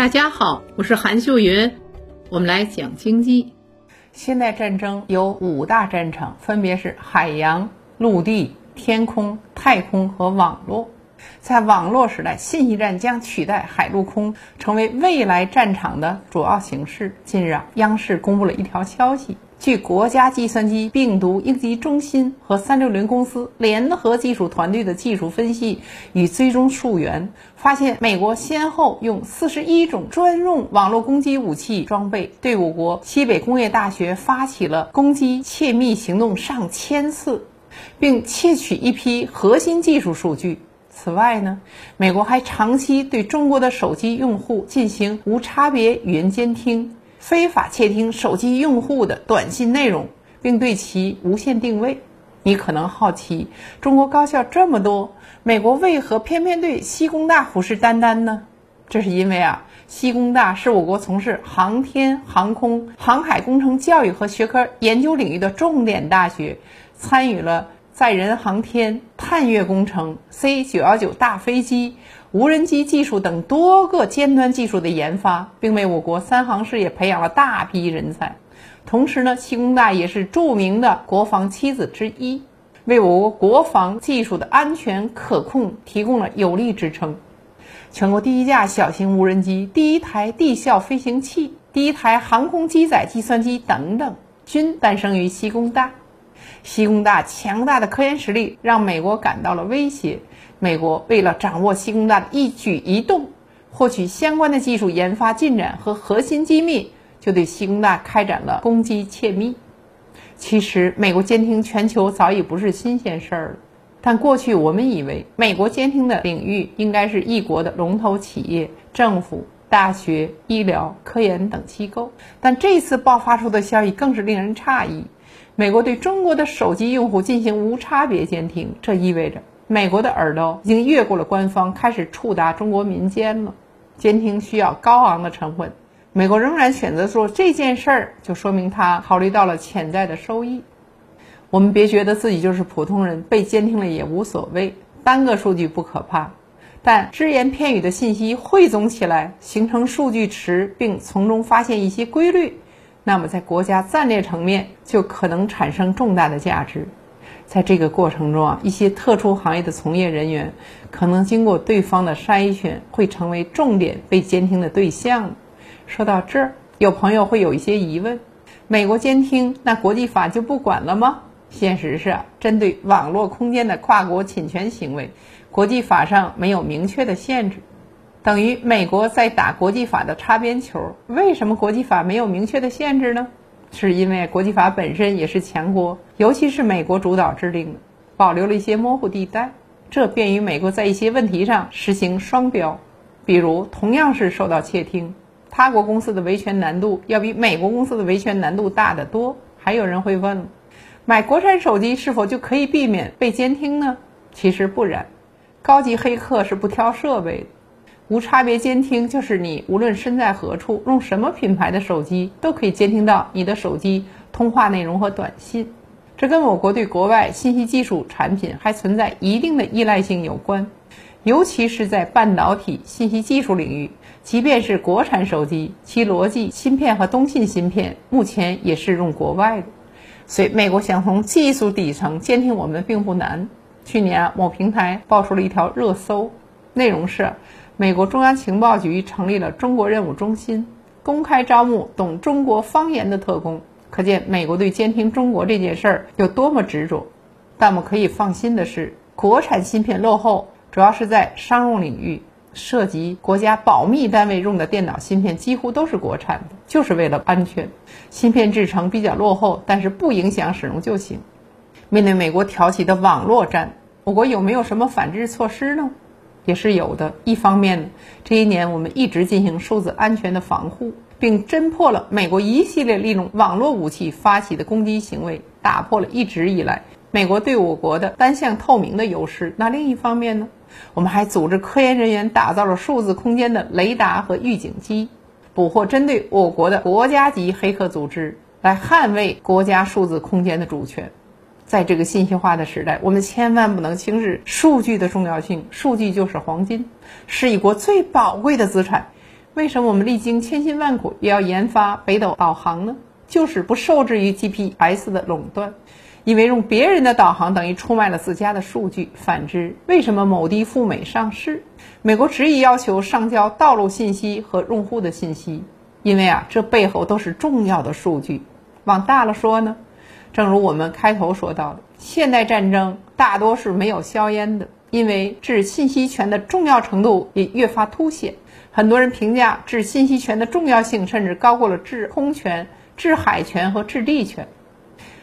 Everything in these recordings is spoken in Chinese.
大家好，我是韩秀云，我们来讲经济。现代战争有五大战场，分别是海洋、陆地、天空、太空和网络。在网络时代，信息战将取代海陆空，成为未来战场的主要形式。近日啊，央视公布了一条消息。据国家计算机病毒应急中心和三六零公司联合技术团队的技术分析与追踪溯源，发现美国先后用四十一种专用网络攻击武器装备，对我国西北工业大学发起了攻击窃密行动上千次，并窃取一批核心技术数据。此外呢，美国还长期对中国的手机用户进行无差别语音监听。非法窃听手机用户的短信内容，并对其无线定位。你可能好奇，中国高校这么多，美国为何偏偏对西工大虎视眈眈呢？这是因为啊，西工大是我国从事航天、航空、航海工程教育和学科研究领域的重点大学，参与了载人航天、探月工程、C 九幺九大飞机。无人机技术等多个尖端技术的研发，并为我国三航事业培养了大批人才。同时呢，西工大也是著名的国防七子之一，为我国国防技术的安全可控提供了有力支撑。全国第一架小型无人机、第一台地效飞行器、第一台航空机载计算机等等，均诞生于西工大。西工大强大的科研实力让美国感到了威胁。美国为了掌握西工大的一举一动，获取相关的技术研发进展和核心机密，就对西工大开展了攻击窃密。其实，美国监听全球早已不是新鲜事儿了。但过去我们以为，美国监听的领域应该是一国的龙头企业、政府、大学、医疗、科研等机构。但这次爆发出的消息更是令人诧异：美国对中国的手机用户进行无差别监听，这意味着。美国的耳朵已经越过了官方，开始触达中国民间了。监听需要高昂的成本，美国仍然选择做这件事儿，就说明他考虑到了潜在的收益。我们别觉得自己就是普通人，被监听了也无所谓，单个数据不可怕，但只言片语的信息汇总起来，形成数据池，并从中发现一些规律，那么在国家战略层面就可能产生重大的价值。在这个过程中啊，一些特殊行业的从业人员可能经过对方的筛选，会成为重点被监听的对象。说到这儿，有朋友会有一些疑问：美国监听，那国际法就不管了吗？现实是，针对网络空间的跨国侵权行为，国际法上没有明确的限制，等于美国在打国际法的擦边球。为什么国际法没有明确的限制呢？是因为国际法本身也是强国，尤其是美国主导制定的，保留了一些模糊地带，这便于美国在一些问题上实行双标。比如，同样是受到窃听，他国公司的维权难度要比美国公司的维权难度大得多。还有人会问，买国产手机是否就可以避免被监听呢？其实不然，高级黑客是不挑设备的。无差别监听就是你无论身在何处，用什么品牌的手机，都可以监听到你的手机通话内容和短信。这跟我国对国外信息技术产品还存在一定的依赖性有关，尤其是在半导体信息技术领域，即便是国产手机，其逻辑芯片和通信芯片目前也是用国外的。所以，美国想从技术底层监听我们并不难。去年某平台爆出了一条热搜，内容是。美国中央情报局成立了中国任务中心，公开招募懂中国方言的特工，可见美国对监听中国这件事儿有多么执着。但我们可以放心的是，国产芯片落后，主要是在商用领域，涉及国家保密单位用的电脑芯片几乎都是国产的，就是为了安全。芯片制成比较落后，但是不影响使用就行。面对美国挑起的网络战，我国有没有什么反制措施呢？也是有的。一方面，这一年我们一直进行数字安全的防护，并侦破了美国一系列利用网络武器发起的攻击行为，打破了一直以来美国对我国的单向透明的优势。那另一方面呢，我们还组织科研人员打造了数字空间的雷达和预警机，捕获针对我国的国家级黑客组织，来捍卫国家数字空间的主权。在这个信息化的时代，我们千万不能轻视数据的重要性。数据就是黄金，是一国最宝贵的资产。为什么我们历经千辛万苦也要研发北斗导航呢？就是不受制于 GPS 的垄断，因为用别人的导航等于出卖了自家的数据。反之，为什么某地赴美上市，美国执意要求上交道路信息和用户的信息？因为啊，这背后都是重要的数据。往大了说呢，正如我们开头说到的，现代战争大多是没有硝烟的，因为治信息权的重要程度也越发凸显。很多人评价治信息权的重要性，甚至高过了制空权。制海权和制地权，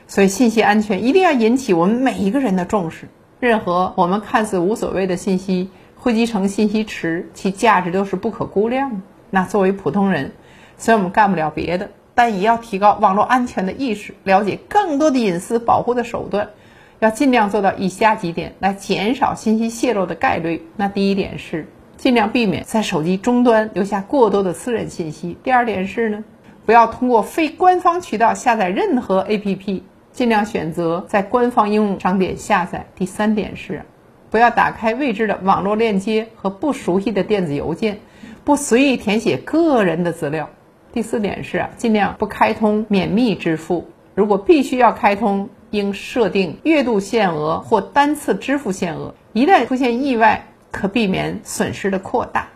所以信息安全一定要引起我们每一个人的重视。任何我们看似无所谓的信息汇集成信息池，其价值都是不可估量的。那作为普通人，虽然我们干不了别的，但也要提高网络安全的意识，了解更多的隐私保护的手段，要尽量做到以下几点来减少信息泄露的概率。那第一点是尽量避免在手机终端留下过多的私人信息。第二点是呢。不要通过非官方渠道下载任何 APP，尽量选择在官方应用商店下载。第三点是，不要打开未知的网络链接和不熟悉的电子邮件，不随意填写个人的资料。第四点是，尽量不开通免密支付，如果必须要开通，应设定月度限额或单次支付限额，一旦出现意外，可避免损失的扩大。